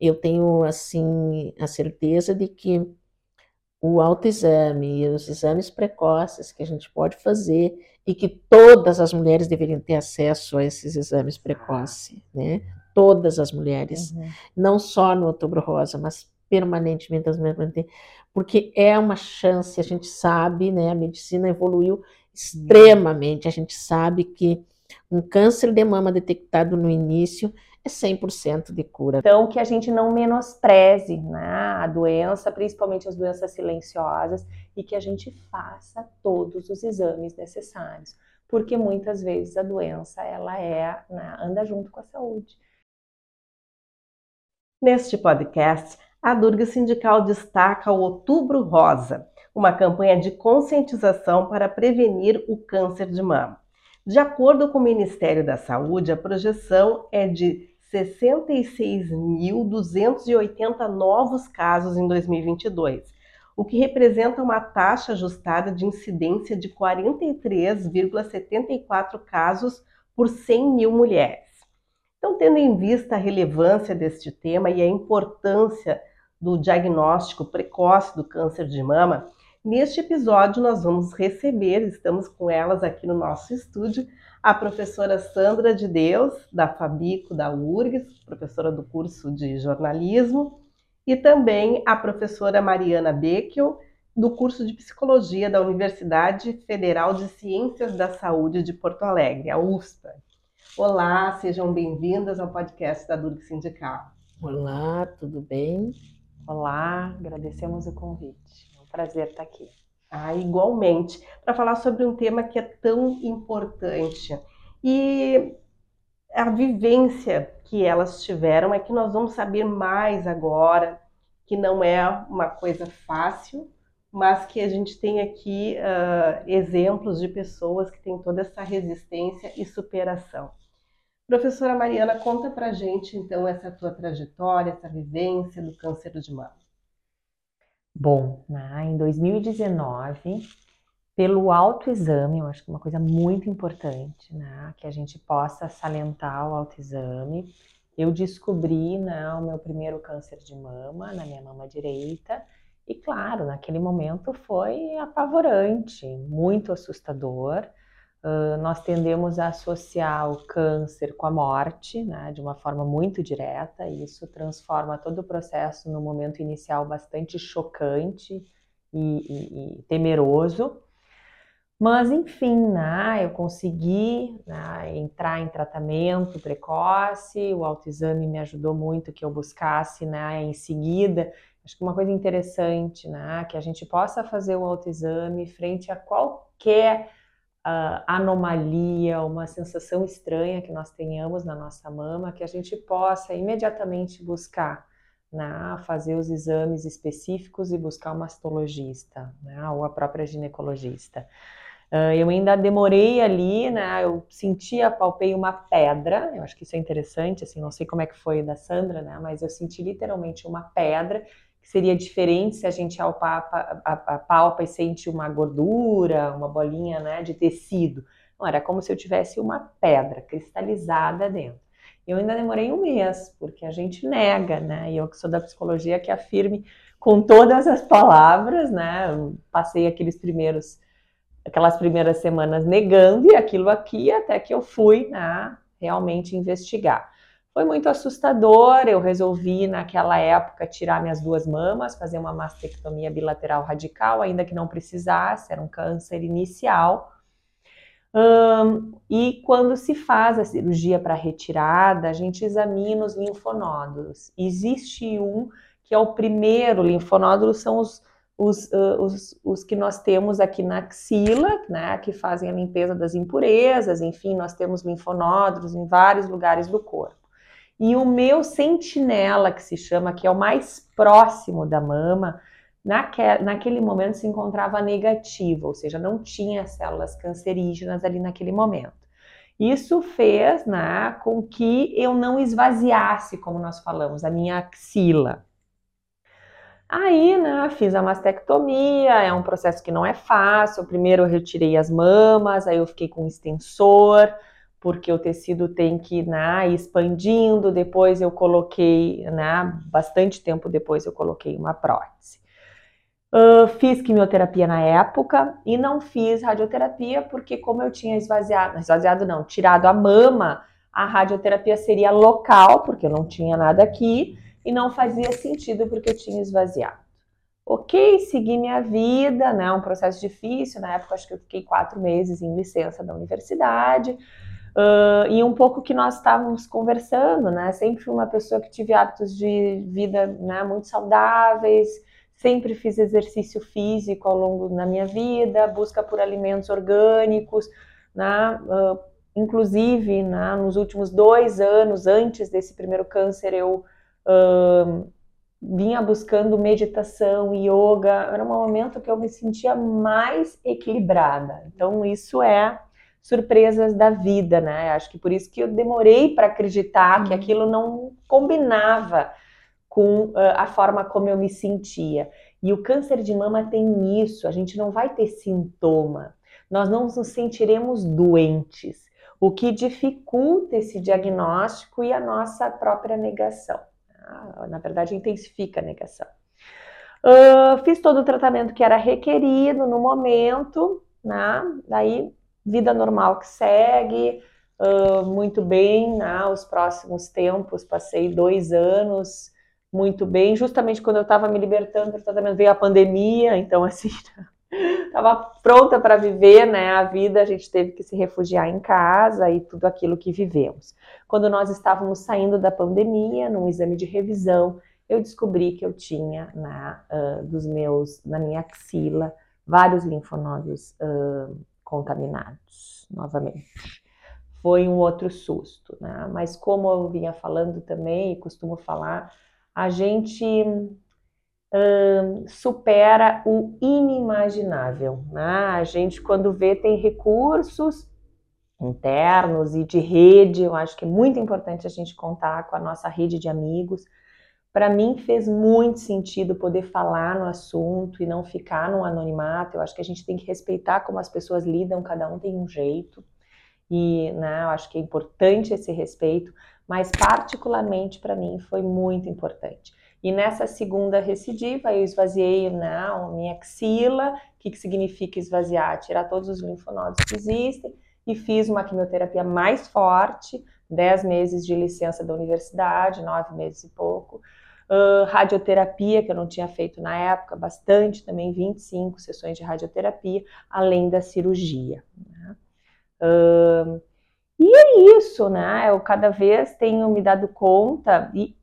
E eu tenho, assim, a certeza de que o autoexame e os exames precoces que a gente pode fazer e que todas as mulheres deveriam ter acesso a esses exames precoces, né? Todas as mulheres, uhum. não só no Outubro Rosa, mas permanentemente as mulheres porque é uma chance, a gente sabe, né? A medicina evoluiu extremamente, a gente sabe que um câncer de mama detectado no início é 100% de cura. Então, que a gente não menospreze né, a doença, principalmente as doenças silenciosas, e que a gente faça todos os exames necessários, porque muitas vezes a doença ela é né, anda junto com a saúde. Neste podcast, a Durga Sindical destaca o Outubro Rosa, uma campanha de conscientização para prevenir o câncer de mama. De acordo com o Ministério da Saúde, a projeção é de 66.280 novos casos em 2022, o que representa uma taxa ajustada de incidência de 43,74 casos por 100 mil mulheres. Então, tendo em vista a relevância deste tema e a importância do diagnóstico precoce do câncer de mama, neste episódio nós vamos receber, estamos com elas aqui no nosso estúdio, a professora Sandra de Deus, da Fabico da URGS, professora do curso de jornalismo, e também a professora Mariana Beckel, do curso de psicologia da Universidade Federal de Ciências da Saúde de Porto Alegre, a UFSPA. Olá, sejam bem-vindas ao podcast da Durg Sindical. Olá, tudo bem? Olá, agradecemos o convite. É um prazer estar aqui. Ah, igualmente, para falar sobre um tema que é tão importante. E a vivência que elas tiveram é que nós vamos saber mais agora, que não é uma coisa fácil, mas que a gente tem aqui uh, exemplos de pessoas que têm toda essa resistência e superação. Professora Mariana, conta pra gente então essa tua trajetória, essa vivência do câncer de mama. Bom, né, em 2019, pelo autoexame, eu acho que é uma coisa muito importante, né, que a gente possa salientar o autoexame. Eu descobri, né, o meu primeiro câncer de mama na minha mama direita, e claro, naquele momento foi apavorante, muito assustador. Uh, nós tendemos a associar o câncer com a morte, né, de uma forma muito direta, e isso transforma todo o processo no momento inicial bastante chocante e, e, e temeroso. Mas, enfim, né, eu consegui né, entrar em tratamento precoce, o autoexame me ajudou muito que eu buscasse né, em seguida. Acho que uma coisa interessante, né, que a gente possa fazer o autoexame frente a qualquer uh, anomalia, uma sensação estranha que nós tenhamos na nossa mama, que a gente possa imediatamente buscar né, fazer os exames específicos e buscar uma mastologista né, ou a própria ginecologista. Uh, eu ainda demorei ali, né? Eu sentia, palpei uma pedra. Eu acho que isso é interessante, assim, não sei como é que foi da Sandra, né? Mas eu senti literalmente uma pedra seria diferente se a gente apalpa, apalpa e sente uma gordura, uma bolinha né, de tecido. Não, era como se eu tivesse uma pedra cristalizada dentro. Eu ainda demorei um mês, porque a gente nega, né? E eu que sou da psicologia que afirme com todas as palavras, né? passei aqueles primeiros, aquelas primeiras semanas negando e aquilo aqui, até que eu fui né, realmente investigar. Foi muito assustador. Eu resolvi, naquela época, tirar minhas duas mamas, fazer uma mastectomia bilateral radical, ainda que não precisasse, era um câncer inicial. E quando se faz a cirurgia para retirada, a gente examina os linfonódulos. Existe um que é o primeiro, linfonódulos são os, os, uh, os, os, que nós temos aqui na axila, né, que fazem a limpeza das impurezas, enfim, nós temos linfonódulos em vários lugares do corpo. E o meu sentinela, que se chama, que é o mais próximo da mama, naquele, naquele momento se encontrava negativo, ou seja, não tinha células cancerígenas ali naquele momento. Isso fez né, com que eu não esvaziasse, como nós falamos, a minha axila. Aí, né, fiz a mastectomia, é um processo que não é fácil. Primeiro eu retirei as mamas, aí eu fiquei com um extensor, porque o tecido tem que né, ir expandindo. Depois eu coloquei, né, bastante tempo depois eu coloquei uma prótese. Uh, fiz quimioterapia na época e não fiz radioterapia porque como eu tinha esvaziado, esvaziado não, tirado a mama, a radioterapia seria local, porque eu não tinha nada aqui, e não fazia sentido porque eu tinha esvaziado. Ok, segui minha vida, né? Um processo difícil. Na época, acho que eu fiquei quatro meses em licença da universidade. Uh, e um pouco que nós estávamos conversando, né? Sempre fui uma pessoa que tive hábitos de vida né, muito saudáveis, sempre fiz exercício físico ao longo da minha vida, busca por alimentos orgânicos, né? Uh, inclusive, né, nos últimos dois anos, antes desse primeiro câncer, eu uh, vinha buscando meditação, yoga, era um momento que eu me sentia mais equilibrada. Então, isso é surpresas da vida, né? Acho que por isso que eu demorei para acreditar que uhum. aquilo não combinava com a forma como eu me sentia. E o câncer de mama tem isso, a gente não vai ter sintoma, nós não nos sentiremos doentes, o que dificulta esse diagnóstico e a nossa própria negação. Ah, na verdade, intensifica a negação. Uh, fiz todo o tratamento que era requerido no momento, né? Daí, vida normal que segue, uh, muito bem, né? Os próximos tempos, passei dois anos muito bem, justamente quando eu estava me libertando do tratamento, veio a pandemia, então, assim, estava pronta para viver né, a vida, a gente teve que se refugiar em casa e tudo aquilo que vivemos. Quando nós estávamos saindo da pandemia, num exame de revisão, eu descobri que eu tinha na, uh, dos meus, na minha axila vários linfonodos uh, contaminados novamente. Foi um outro susto, né? Mas como eu vinha falando também e costumo falar, a gente supera o inimaginável. Né? A gente, quando vê, tem recursos internos e de rede. Eu acho que é muito importante a gente contar com a nossa rede de amigos. Para mim, fez muito sentido poder falar no assunto e não ficar no anonimato. Eu acho que a gente tem que respeitar como as pessoas lidam, cada um tem um jeito. E né, eu acho que é importante esse respeito, mas particularmente para mim foi muito importante. E nessa segunda recidiva, eu esvaziei né, a minha axila, o que, que significa esvaziar? Tirar todos os linfonodos que existem, e fiz uma quimioterapia mais forte, 10 meses de licença da universidade, 9 meses e pouco. Uh, radioterapia, que eu não tinha feito na época, bastante também, 25 sessões de radioterapia, além da cirurgia. Né? Uh, e é isso, né? Eu cada vez tenho me dado conta, e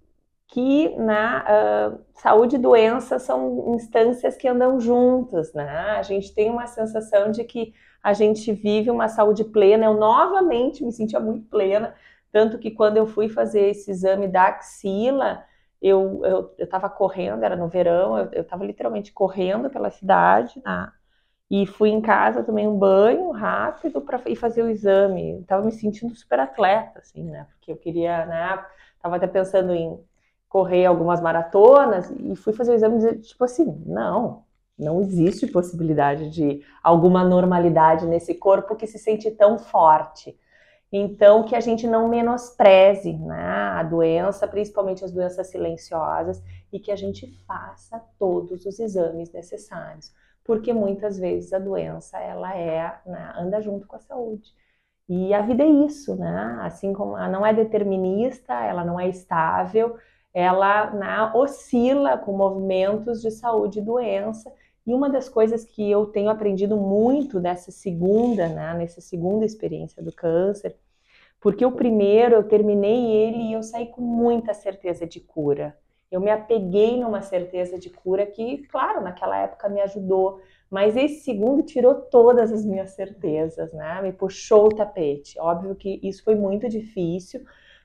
que na uh, saúde e doença são instâncias que andam juntas, né? A gente tem uma sensação de que a gente vive uma saúde plena. Eu novamente me sentia muito plena, tanto que quando eu fui fazer esse exame da axila, eu estava correndo, era no verão, eu estava literalmente correndo pela cidade, né? E fui em casa, tomei um banho rápido para ir fazer o exame. Estava me sentindo super atleta, assim, né? Porque eu queria, né? Tava até pensando em correr algumas maratonas e fui fazer o exame tipo assim, não, não existe possibilidade de alguma normalidade nesse corpo que se sente tão forte. Então, que a gente não menospreze né, a doença, principalmente as doenças silenciosas, e que a gente faça todos os exames necessários, porque muitas vezes a doença ela é né, anda junto com a saúde. E a vida é isso, né? Assim como ela não é determinista, ela não é estável, ela né, oscila com movimentos de saúde e doença. E uma das coisas que eu tenho aprendido muito nessa segunda, né, nessa segunda experiência do câncer, porque o primeiro eu terminei ele e eu saí com muita certeza de cura. Eu me apeguei numa certeza de cura que, claro, naquela época me ajudou, mas esse segundo tirou todas as minhas certezas, né? Me puxou o tapete. Óbvio que isso foi muito difícil,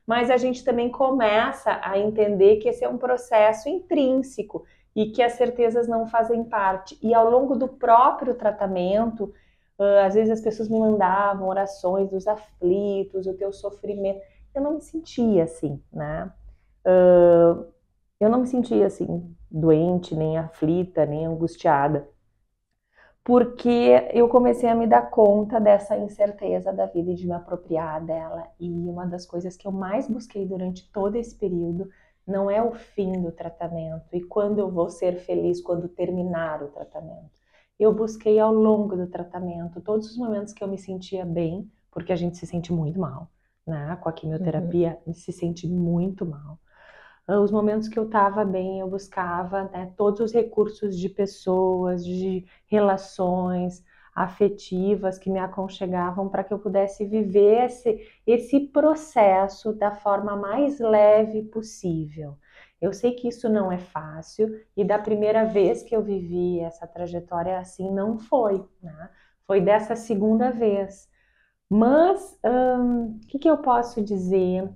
mas a gente também começa a entender que esse é um processo intrínseco e que as certezas não fazem parte. E ao longo do próprio tratamento, às vezes as pessoas me mandavam orações dos aflitos, o teu sofrimento. Eu não me sentia assim, né? Eu não me sentia assim, doente, nem aflita, nem angustiada. porque eu comecei a me dar conta dessa incerteza da vida e de me apropriar dela. E uma das coisas que eu mais busquei durante todo esse período não é o fim do tratamento e quando eu vou ser feliz quando terminar o tratamento. Eu busquei ao longo do tratamento todos os momentos que eu me sentia bem, porque a gente se sente muito mal, né? Com a quimioterapia, uhum. se sente muito mal. Ah, os momentos que eu estava bem, eu buscava né, todos os recursos de pessoas, de relações afetivas que me aconchegavam para que eu pudesse viver esse, esse processo da forma mais leve possível. Eu sei que isso não é fácil e da primeira vez que eu vivi essa trajetória assim não foi, né? Foi dessa segunda vez. Mas o hum, que, que eu posso dizer?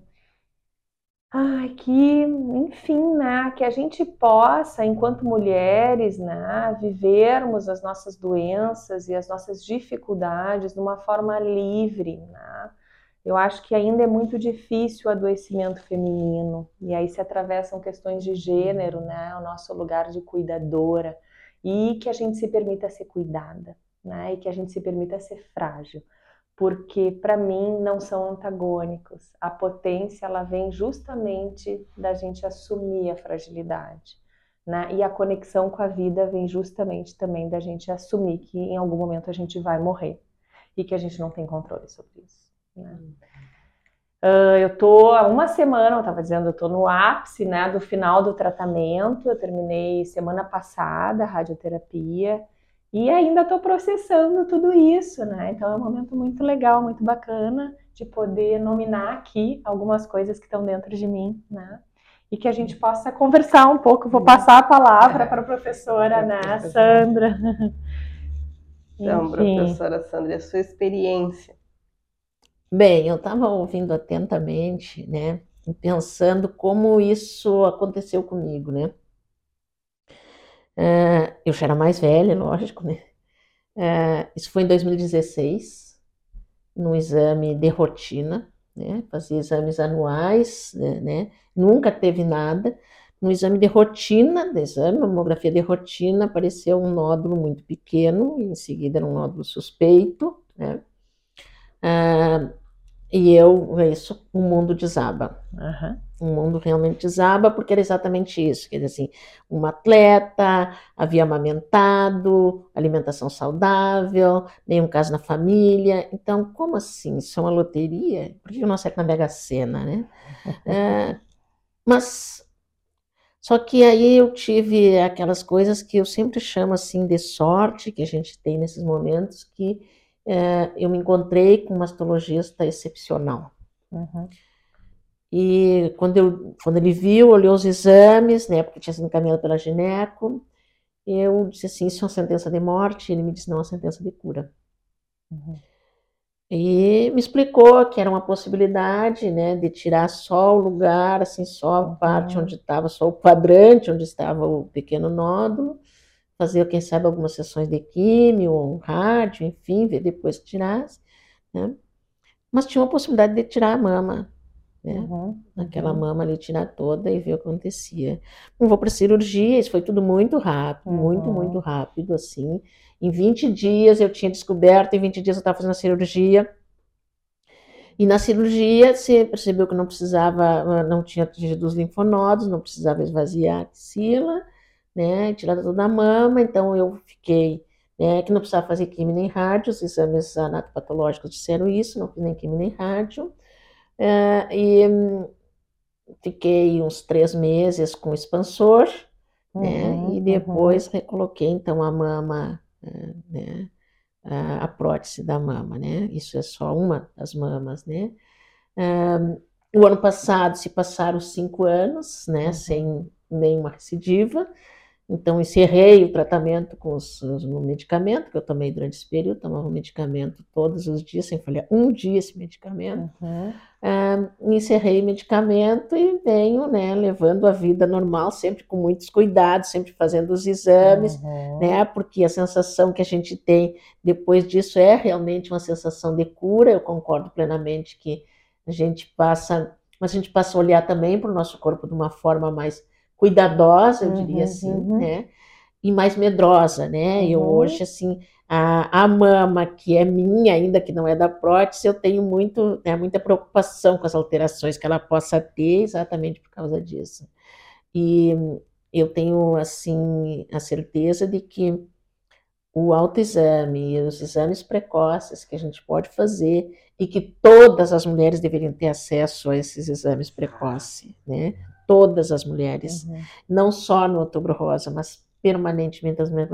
Ai, que, enfim, né, que a gente possa, enquanto mulheres, né, vivermos as nossas doenças e as nossas dificuldades de uma forma livre, né? Eu acho que ainda é muito difícil o adoecimento feminino, e aí se atravessam questões de gênero, né, o nosso lugar de cuidadora, e que a gente se permita ser cuidada, né, e que a gente se permita ser frágil porque para mim não são antagônicos. A potência ela vem justamente da gente assumir a fragilidade, né? E a conexão com a vida vem justamente também da gente assumir que em algum momento a gente vai morrer e que a gente não tem controle sobre isso. Né? Uh, eu tô há uma semana, eu estava dizendo, eu tô no ápice, né, do final do tratamento. Eu terminei semana passada a radioterapia e ainda estou processando tudo isso, né? Então é um momento muito legal, muito bacana de poder nominar aqui algumas coisas que estão dentro de mim, né? E que a gente possa conversar um pouco. Vou passar a palavra para a professora, né, Sandra. Então, professora Sandra, a sua experiência. Bem, eu estava ouvindo atentamente, né, e pensando como isso aconteceu comigo, né? Uh, eu já era mais velha, lógico, né? Uh, isso foi em 2016, no exame de rotina, né? Fazia exames anuais, né, né? Nunca teve nada. No exame de rotina, de exame, mamografia de rotina, apareceu um nódulo muito pequeno, em seguida era um nódulo suspeito, né? Uh, e eu, isso, o mundo desaba. Uhum. O mundo realmente desaba, porque era exatamente isso. Quer dizer assim, uma atleta, havia amamentado, alimentação saudável, nenhum caso na família. Então, como assim? Isso é uma loteria? Por que não acerta na Mega Sena, né? é, mas, só que aí eu tive aquelas coisas que eu sempre chamo assim de sorte, que a gente tem nesses momentos, que é, eu me encontrei com um mastologista excepcional. Uhum. E quando, eu, quando ele viu, olhou os exames, né, porque tinha sido encaminhado pela gineco, eu disse assim, isso é uma sentença de morte? Ele me disse, não, é uma sentença de cura. Uhum. E me explicou que era uma possibilidade, né, de tirar só o lugar, assim, só a uhum. parte onde estava, só o quadrante onde estava o pequeno nódulo, fazer, quem sabe, algumas sessões de químio, um rádio, enfim, ver depois que tirasse, né? Mas tinha uma possibilidade de tirar a mama, né? Uhum, Aquela uhum. mama ali, tirar toda e ver o que acontecia. Não vou para cirurgia, isso foi tudo muito rápido, uhum. muito, muito rápido, assim. Em 20 dias eu tinha descoberto, em 20 dias eu estava fazendo a cirurgia. E na cirurgia você percebeu que não precisava, não tinha atingido os linfonodos, não precisava esvaziar a axila, né, tirada toda a mama, então eu fiquei, né, que não precisava fazer quimio nem rádio, os exames anatopatológicos disseram isso, não fiz nem quimio nem rádio, é, e hum, fiquei uns três meses com expansor, né, uhum, né, e depois uhum. recoloquei então a mama, eh, né, a, a, prótese da mama, né, isso é só uma das mamas, né, um, o ano passado se passaram cinco anos, né, uhum. sem nenhuma recidiva, então, encerrei o tratamento com os, os, o medicamento que eu tomei durante esse período, tomava o medicamento todos os dias, sem falhar um dia esse medicamento. Uhum. Ah, encerrei o medicamento e venho né, levando a vida normal, sempre com muitos cuidados, sempre fazendo os exames, uhum. né, porque a sensação que a gente tem depois disso é realmente uma sensação de cura. Eu concordo plenamente que a gente passa, mas a gente passa a olhar também para o nosso corpo de uma forma mais cuidadosa, eu diria uhum, assim, uhum. né? e mais medrosa, né? Eu Uhum. hoje, assim, a, a mama que é minha, ainda que não é da prótese, eu tenho muito, né, muita preocupação com as alterações que ela possa ter exatamente por causa disso. E eu tenho, assim, a certeza de que o autoexame e os exames precoces que a gente pode fazer e que todas as mulheres deveriam ter acesso a esses exames precoces, né? Todas as mulheres, Uhum. não só no Outubro Rosa, mas permanentemente as mulheres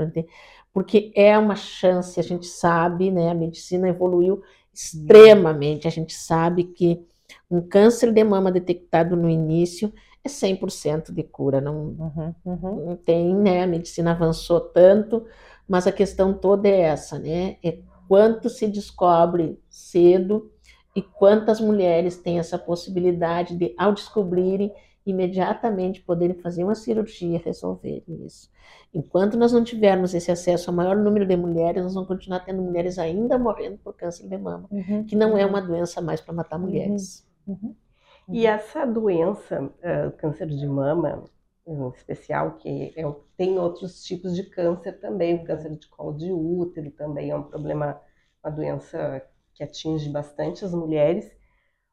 porque é uma chance, a gente sabe, né? A medicina evoluiu extremamente, a gente sabe que um câncer de mama detectado no início é 100% de cura, não, Uhum. Uhum. não tem, né? A medicina avançou tanto, mas a questão toda é essa, né? É quanto se descobre cedo e quantas mulheres têm essa possibilidade de, ao descobrirem, imediatamente poderem fazer uma cirurgia e resolverem isso. Enquanto nós não tivermos esse acesso ao maior número de mulheres, nós vamos continuar tendo mulheres ainda morrendo por câncer de mama, Uhum. que não é uma doença mais para matar mulheres. Uhum. E essa doença, uh, câncer de mama, em especial, que é, tem outros tipos de câncer também, o câncer de colo de útero também é um problema, uma doença que atinge bastante as mulheres.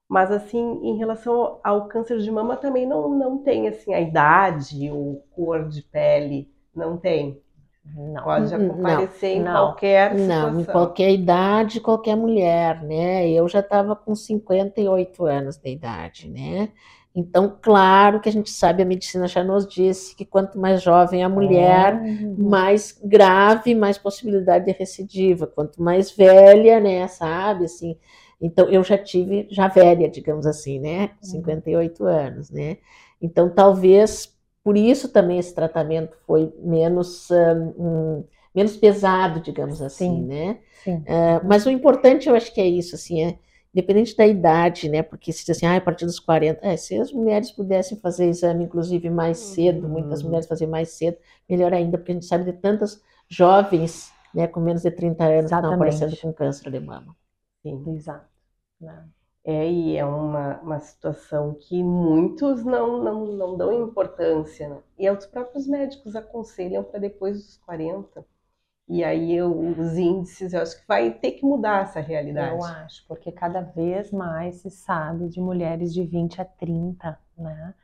Mas assim, em relação ao câncer de mama também não, não tem assim a idade ou cor de pele, não tem. Não. Pode Não, aparecer em não. qualquer situação. Não, em qualquer idade, qualquer mulher, né? Eu já estava com 58 anos de idade, né? Então, claro que a gente sabe, a medicina já nos disse que quanto mais jovem a mulher, Uhum. mais grave, mais possibilidade de recidiva. Quanto mais velha, né, sabe, assim. Então, eu já tive, já velha, digamos assim, né, com 58 anos, né. Então, talvez, por isso também esse tratamento foi menos, hum, menos pesado, digamos assim, Sim. né. Sim. É, mas o importante, eu acho que é isso, assim, é independente da idade, né? Porque se diz assim, ah, a partir dos 40, é, se as mulheres pudessem fazer exame, inclusive, mais cedo, muitas Uhum. mulheres fazer mais cedo, melhor ainda, porque a gente sabe de tantas jovens, né, com menos de 30 anos que estão Exatamente. aparecendo com câncer de mama. Sim. Exato. Né? É, e é uma, uma situação que muitos não, não, não dão importância, né? E os próprios médicos aconselham para depois dos 40. E aí eu- os índices, eu acho que vai ter que mudar essa realidade. Eu acho, porque cada vez mais se sabe de mulheres de 20 a 30, né?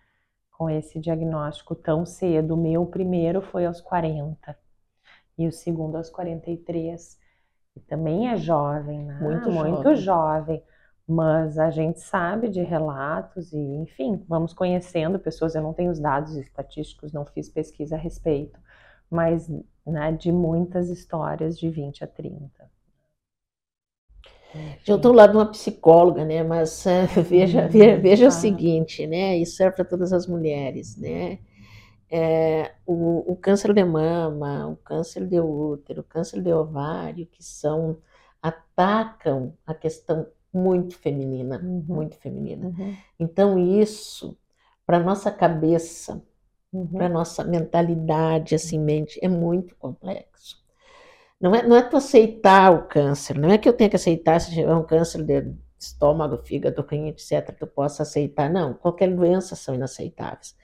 Com esse diagnóstico tão cedo. O meu primeiro foi aos 40 e o segundo aos 43. Também é jovem, né? Muito Muito jovem. jovem. Mas a gente sabe de relatos e, enfim, vamos conhecendo pessoas. Eu não tenho os dados estatísticos, não fiz pesquisa a respeito, mas né, de muitas histórias de 20 a 30. Eu estou lá de uma psicóloga, né? Mas eh, veja, Hum, ve- veja o tá. seguinte, né? Isso serve para todas as mulheres, né? É, o, o câncer de mama, o câncer de útero, o câncer de ovário, que são atacam a questão muito feminina, Uhum. muito feminina. Uhum, Então isso, para nossa cabeça, uhum. para nossa mentalidade, assim, mente, é muito complexo. Não é, não é tu aceitar o câncer, não é que eu tenha que aceitar se tiver um câncer de estômago, fígado, rim, etc, que eu possa aceitar, não, qualquer doença são inaceitáveis.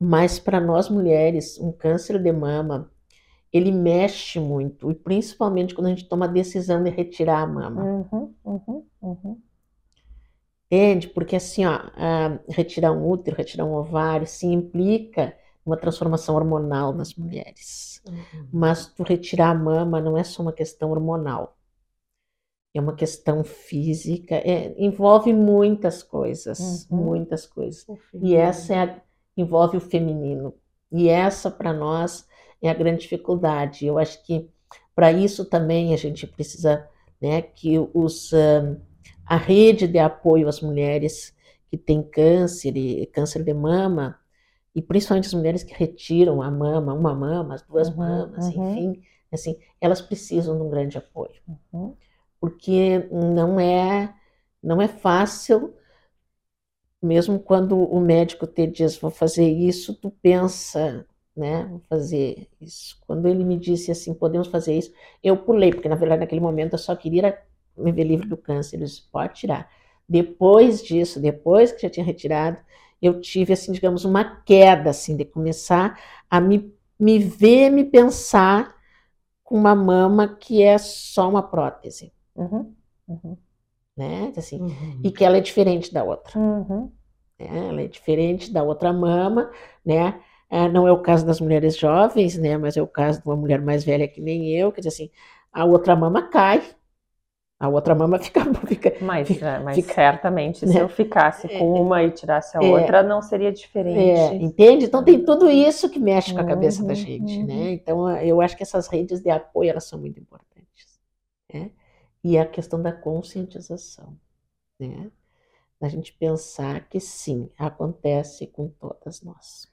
Mas para nós mulheres, um câncer de mama, ele mexe muito, e principalmente quando a gente toma a decisão de retirar a mama. Uhum, uhum, uhum. Entende? Porque assim, ó, ah, retirar um útero, retirar um ovário, se implica uma transformação hormonal nas mulheres. Mas tu retirar a mama não é só uma questão hormonal. É uma questão física, é- envolve muitas coisas, Uhum. muitas coisas. E essa é a- envolve o feminino. E essa, para nós, é a grande dificuldade. Eu acho que para isso também a gente precisa, né, que os, ah, a rede de apoio às mulheres que têm câncer e câncer de mama, e principalmente as mulheres que retiram a mama, uma mama, as duas Uhum, mamas, uhum. enfim, assim, elas precisam de um grande apoio Uhum. porque não é não é fácil, mesmo quando o médico te diz vou fazer isso, tu pensa, né, vou fazer isso. Quando ele me disse assim, podemos fazer isso, eu pulei, porque na verdade naquele momento eu só queria me ver livre do câncer, ele disse, pode tirar. Depois disso, depois que já tinha retirado, eu tive assim, digamos, uma queda assim de começar a me me ver, me pensar com uma mama que é só uma prótese. Uhum. Uhum. Né? Assim, Uhum. E que ela é diferente da outra. Uhum. né? Ela é diferente da outra mama, né? Ah, não é o caso das mulheres jovens, né? Mas é o caso de uma mulher mais velha que nem eu, quer dizer assim, a outra mama cai, a outra mama fica, fica Mas, Fica- é, mas fica- certamente, se né? eu ficasse com uma e tirasse a É. outra, não seria É, diferente. entende? Então tem tudo isso que mexe com a cabeça da Uhum, gente, uhum. né? Então eu acho que essas redes de apoio elas são muito importantes, né? E a questão da conscientização, né? Da gente pensar que sim, acontece com todas nós.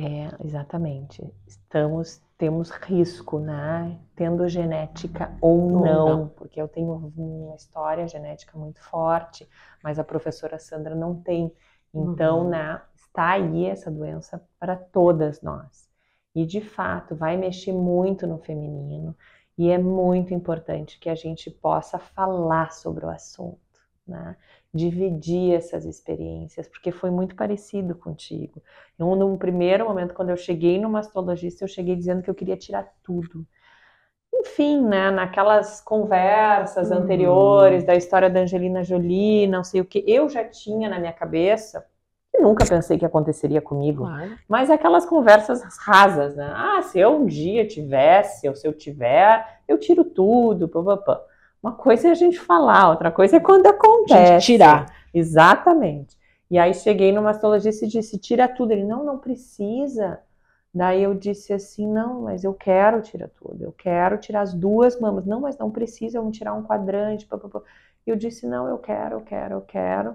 É, exatamente. Estamos, temos risco, né? Tendo genética ou Ou não, não. porque eu tenho uma história genética muito forte, mas a professora Sandra não tem. Então, Uhum. né, está aí essa doença para todas nós. E de fato, vai mexer muito no feminino, e é muito importante que a gente possa falar sobre o assunto, né? Dividir essas experiências, porque foi muito parecido contigo. Eu, num primeiro momento, quando eu cheguei no mastologista, eu cheguei dizendo que eu queria tirar tudo. Enfim, né, naquelas conversas Uhum. anteriores da história da Angelina Jolie, não sei o que, eu já tinha na minha cabeça, nunca pensei que aconteceria comigo, Claro. mas aquelas conversas rasas, né? Ah, se eu um dia tivesse, ou se eu tiver, eu tiro tudo, papapá. Uma coisa é a gente falar, outra coisa é quando acontece. Gente, tirar. Exatamente. E aí cheguei no mastologista e disse: tira tudo. Ele, não, não precisa. Daí eu disse assim: não, mas eu quero tirar tudo. Eu quero tirar as duas mamas. Não, mas não precisa, vamos tirar um quadrante. papapá. E eu disse: não, eu quero, eu quero, eu quero.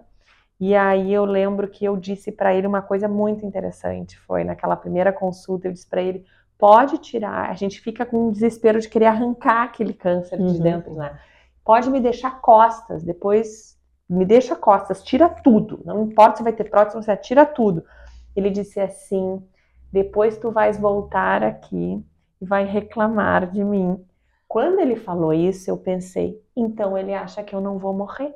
E aí eu lembro que eu disse para ele uma coisa muito interessante. Foi naquela primeira consulta, eu disse para ele: pode tirar. A gente fica com um desespero de querer arrancar aquele câncer de Uhum. dentro, né? Pode me deixar costas, depois me deixa costas, tira tudo. Não importa se vai ter prótese, você tira tudo. Ele disse assim: depois tu vais voltar aqui e vai reclamar de mim. Quando ele falou isso, eu pensei: então ele acha que eu não vou morrer.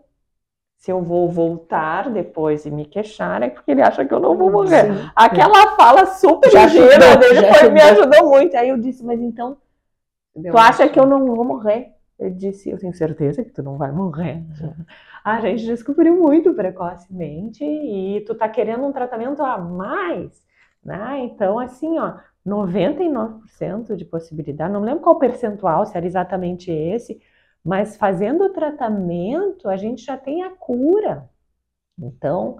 Se eu vou voltar depois e me queixar, é porque ele acha que eu não vou morrer. Sim. Aquela fala super Já ligeira ajudou, dele foi- me ajudou. ajudou muito. Aí eu disse: mas então Deu Tu acha que eu não vou morrer? Ele disse, eu tenho certeza que tu não vai morrer. A gente descobriu muito precocemente e tu tá querendo um tratamento a mais, né? Então, assim, ó, 99% de possibilidade, não lembro qual percentual, se era exatamente esse, mas fazendo o tratamento, a gente já tem a cura. Então,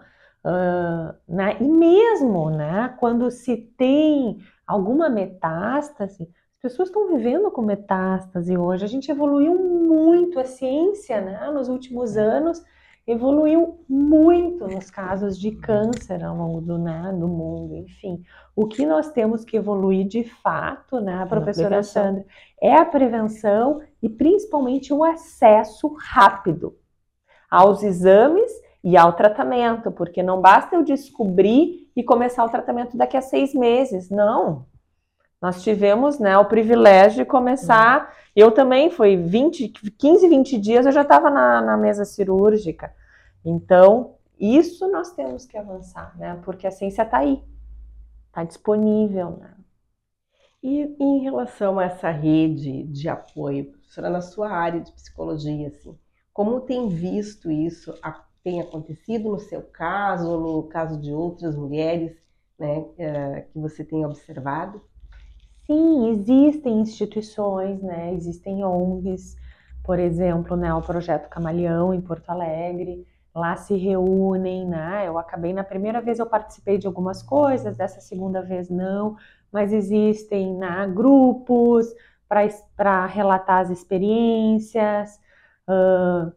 né? E mesmo, né, quando se tem alguma metástase, as pessoas estão vivendo com metástase hoje. A gente evoluiu muito, a ciência, né, nos últimos anos, evoluiu muito nos casos de câncer ao longo do, né, do mundo. Enfim, o que nós temos que evoluir de fato, né, a professora. Sandra, é a prevenção e principalmente o acesso rápido aos exames e ao tratamento, porque não basta eu descobrir e começar o tratamento daqui a seis meses, não. Nós tivemos né, o privilégio de começar. Eu também, foi 20, 15, 20 dias eu já estava na, na mesa cirúrgica. Então, isso nós temos que avançar, né? Porque a ciência está aí, está disponível, né? E em relação a essa rede de apoio, professora, na sua área de psicologia, assim, como tem visto isso, tem acontecido no seu caso, no caso de outras mulheres, né, eh, que você tem observado? Sim, existem instituições, né? Existem ONGs, por exemplo, né, o Projeto Camaleão em Porto Alegre. Lá se reúnem, né? Eu acabei na primeira vez eu participei de algumas coisas, dessa segunda vez não, mas existem né, grupos para relatar as experiências. ah,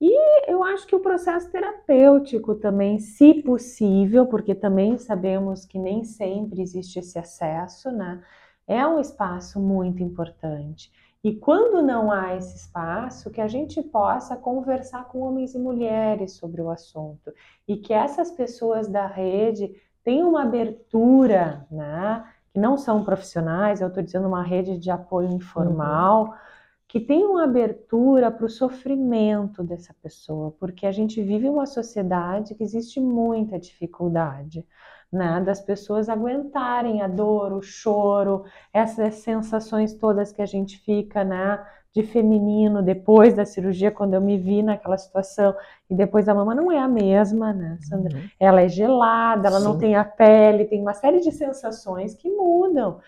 e eu acho que o processo terapêutico também, se possível, porque também sabemos que nem sempre existe esse acesso, né? é um espaço muito importante. E quando não há esse espaço, que a gente possa conversar com homens e mulheres sobre o assunto e que essas pessoas da rede tenham uma abertura, né? Que não são profissionais, eu estou dizendo uma rede de apoio informal, que tenham uma abertura para o sofrimento dessa pessoa, porque a gente vive uma sociedade que existe muita dificuldade. Né, das pessoas aguentarem a dor, o choro, essas sensações todas que a gente fica, né, de feminino depois da cirurgia, quando eu me vi naquela situação, e depois a mama não é a mesma, né, Sandra? Uhum. Ela é gelada, ela Sim. não tem a pele, tem uma série de sensações que mudam,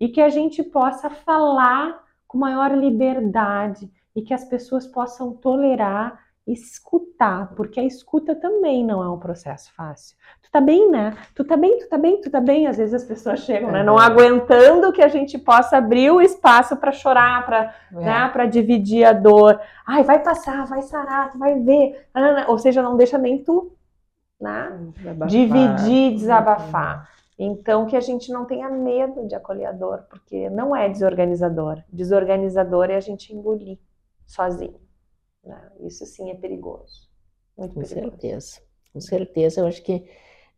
e que a gente possa falar com maior liberdade, e que as pessoas possam tolerar escutar, porque a escuta também não é um processo fácil. Tu tá bem, né? Tu tá bem, tu tá bem, tu tá bem. Às vezes as pessoas chegam, né? Não aguentando que a gente possa abrir o espaço para chorar, para é. né, para dividir a dor. Ai, vai passar, vai sarar, tu vai ver. Ou seja, não deixa nem tu, né? Desabafar. Dividir, desabafar. Então, que a gente não tenha medo de acolher a dor, porque não é desorganizador. Desorganizador é a gente engolir sozinho. Né? Isso sim é perigoso. Muito com perigoso. certeza. Com certeza, eu acho que.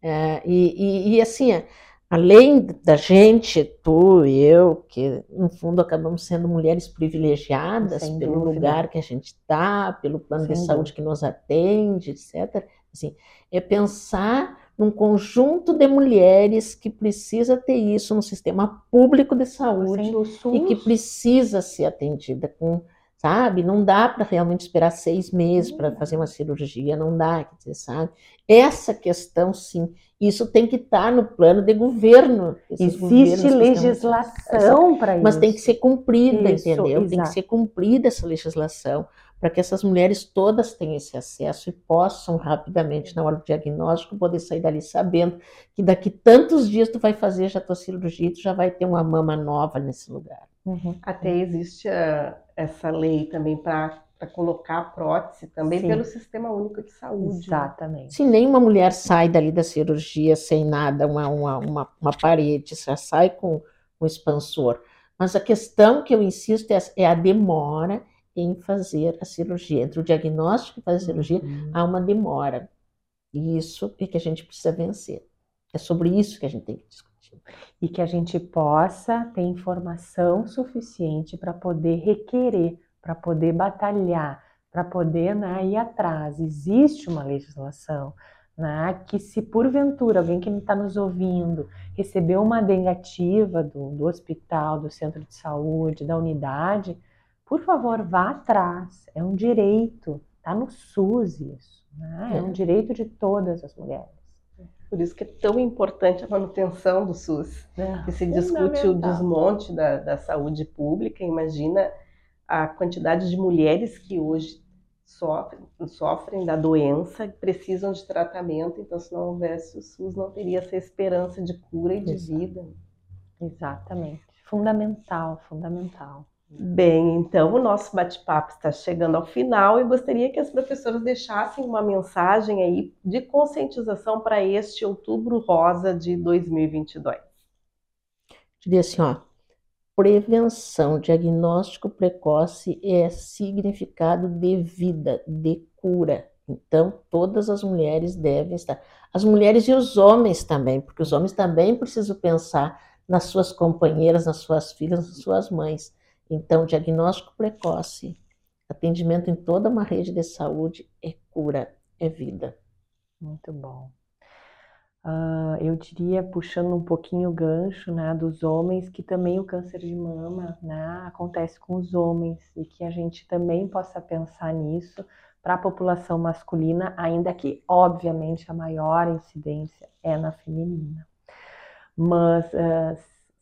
É, e, e, e, assim, além da gente, tu e eu, que no fundo acabamos sendo mulheres privilegiadas Sem pelo dúvida. lugar que a gente está, pelo plano Sem de dúvida. saúde que nos atende, etc. Assim, é pensar num conjunto de mulheres que precisa ter isso no sistema público de saúde e que precisa ser atendida com sabe? Não dá para realmente esperar seis meses para fazer uma cirurgia, não dá, quer dizer, sabe? Essa questão, sim, isso tem que estar tá no plano de governo. Existe legislação para isso. Mas tem que ser cumprida, isso, entendeu? Exato. Tem que ser cumprida essa legislação para que essas mulheres todas tenham esse acesso e possam rapidamente, na hora do diagnóstico, poder sair dali sabendo que daqui tantos dias tu vai fazer já tua cirurgia e tu já vai ter uma mama nova nesse lugar. Uhum. Até existe a, essa lei também para colocar prótese também Sim. pelo Sistema Único de Saúde. Né? Exatamente. Se nenhuma mulher sai dali da cirurgia sem nada, uma, uma, uma, uma parede, já sai com um expansor. Mas a questão que eu insisto é, é a demora em fazer a cirurgia. Entre o diagnóstico e fazer a cirurgia, uhum. há uma demora. E isso é que a gente precisa vencer. É sobre isso que a gente tem que discutir e que a gente possa ter informação suficiente para poder requerer, para poder batalhar, para poder né, ir atrás. Existe uma legislação né, que, se porventura alguém que está nos ouvindo recebeu uma negativa do, do hospital, do centro de saúde, da unidade, por favor, vá atrás. É um direito, está no SUS isso. Né? É um é. direito de todas as mulheres. Por isso que é tão importante a manutenção do SUS. É, que se discute o desmonte da, da saúde pública, imagina a quantidade de mulheres que hoje sofrem, sofrem da doença, precisam de tratamento, então se não houvesse o SUS não teria essa esperança de cura e de vida. Exatamente. Fundamental, fundamental. Bem, então o nosso bate-papo está chegando ao final e gostaria que as professoras deixassem uma mensagem aí de conscientização para este Outubro Rosa de 2022. Diria assim, ó, prevenção, diagnóstico precoce é significado de vida, de cura. Então, todas as mulheres devem estar. As mulheres e os homens também, porque os homens também precisam pensar nas suas companheiras, nas suas filhas, nas suas mães então, diagnóstico precoce, atendimento em toda uma rede de saúde é cura, é vida. Muito bom. Uh, eu diria, puxando um pouquinho o gancho né, dos homens, que também o câncer de mama né, acontece com os homens e que a gente também possa pensar nisso para a população masculina, ainda que, obviamente, a maior incidência é na feminina. Mas uh,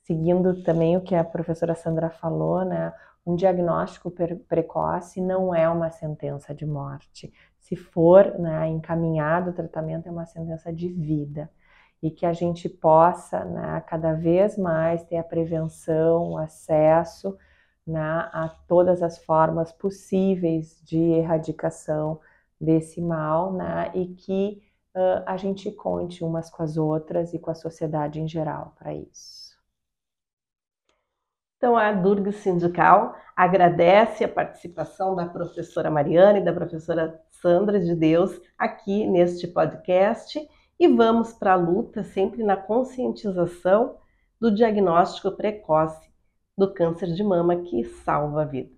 seguindo também o que a professora Sandra falou, né? Um diagnóstico precoce não é uma sentença de morte. Se for né, encaminhado o tratamento, é uma sentença de vida. E que a gente possa, né, cada vez mais, ter a prevenção, o acesso né, a todas as formas possíveis de erradicação desse mal, né, e que uh, a gente conte umas com as outras e com a sociedade em geral para isso. Então, a Durga Sindical agradece a participação da professora Mariana e da professora Sandra de Deus aqui neste podcast e vamos para a luta sempre na conscientização do diagnóstico precoce do câncer de mama que salva vidas.